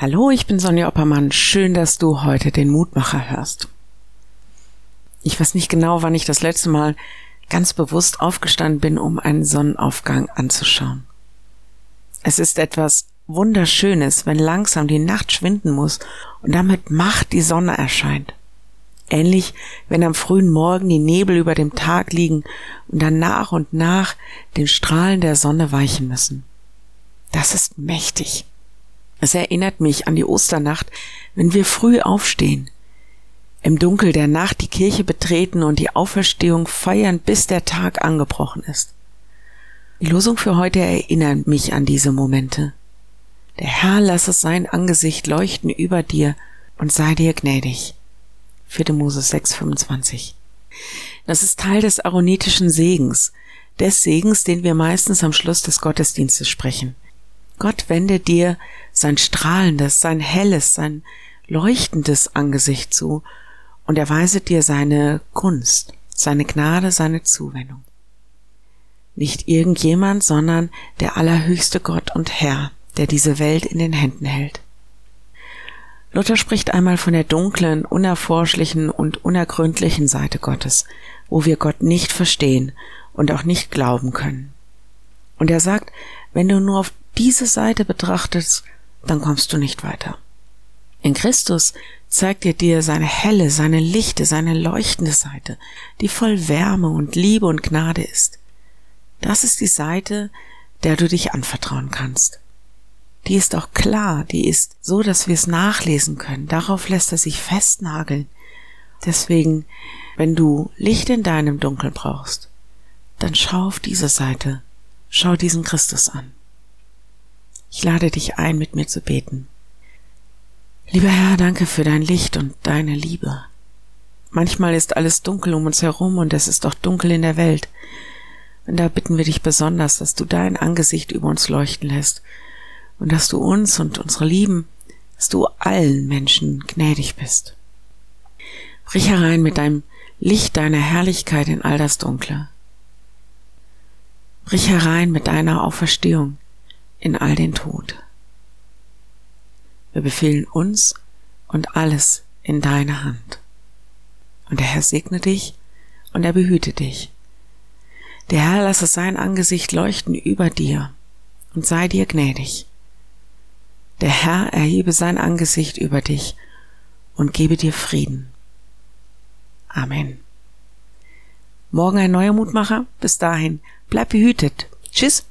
Hallo, ich bin Sonja Oppermann. Schön, dass du heute den Mutmacher hörst. Ich weiß nicht genau, wann ich das letzte Mal ganz bewusst aufgestanden bin, um einen Sonnenaufgang anzuschauen. Es ist etwas Wunderschönes, wenn langsam die Nacht schwinden muss und damit Macht die Sonne erscheint. Ähnlich, wenn am frühen Morgen die Nebel über dem Tag liegen und dann nach und nach den Strahlen der Sonne weichen müssen. Das ist mächtig. Es erinnert mich an die Osternacht, wenn wir früh aufstehen, im Dunkel der Nacht die Kirche betreten und die Auferstehung feiern, bis der Tag angebrochen ist. Die Losung für heute erinnert mich an diese Momente. Der Herr lasse sein Angesicht leuchten über dir und sei dir gnädig. 4. Mose 6, 25. Das ist Teil des aaronitischen Segens, des Segens, den wir meistens am Schluss des Gottesdienstes sprechen. Gott wende dir sein strahlendes, sein helles, sein leuchtendes Angesicht zu und erweise dir seine Gunst, seine Gnade, seine Zuwendung. Nicht irgendjemand, sondern der allerhöchste Gott und Herr, der diese Welt in den Händen hält. Luther spricht einmal von der dunklen, unerforschlichen und unergründlichen Seite Gottes, wo wir Gott nicht verstehen und auch nicht glauben können. Und er sagt, wenn du nur auf diese Seite betrachtest, dann kommst du nicht weiter. In Christus zeigt er dir seine helle, seine lichte, seine leuchtende Seite, die voll Wärme und Liebe und Gnade ist. Das ist die Seite, der du dich anvertrauen kannst. Die ist auch klar, die ist so, dass wir es nachlesen können. Darauf lässt er sich festnageln. Deswegen, wenn du Licht in deinem Dunkel brauchst, dann schau auf diese Seite, schau diesen Christus an. Ich lade dich ein, mit mir zu beten. Lieber Herr, danke für dein Licht und deine Liebe. Manchmal ist alles dunkel um uns herum und es ist doch dunkel in der Welt. Und da bitten wir dich besonders, dass du dein Angesicht über uns leuchten lässt und dass du uns und unsere Lieben, dass du allen Menschen gnädig bist. Brich herein mit deinem Licht deiner Herrlichkeit in all das Dunkle. Brich herein mit deiner Auferstehung in all den Tod. Wir befehlen uns und alles in deine Hand. Und der Herr segne dich und er behüte dich. Der Herr lasse sein Angesicht leuchten über dir und sei dir gnädig. Der Herr erhebe sein Angesicht über dich und gebe dir Frieden. Amen. Morgen ein neuer Mutmacher. Bis dahin, bleib behütet. Tschüss.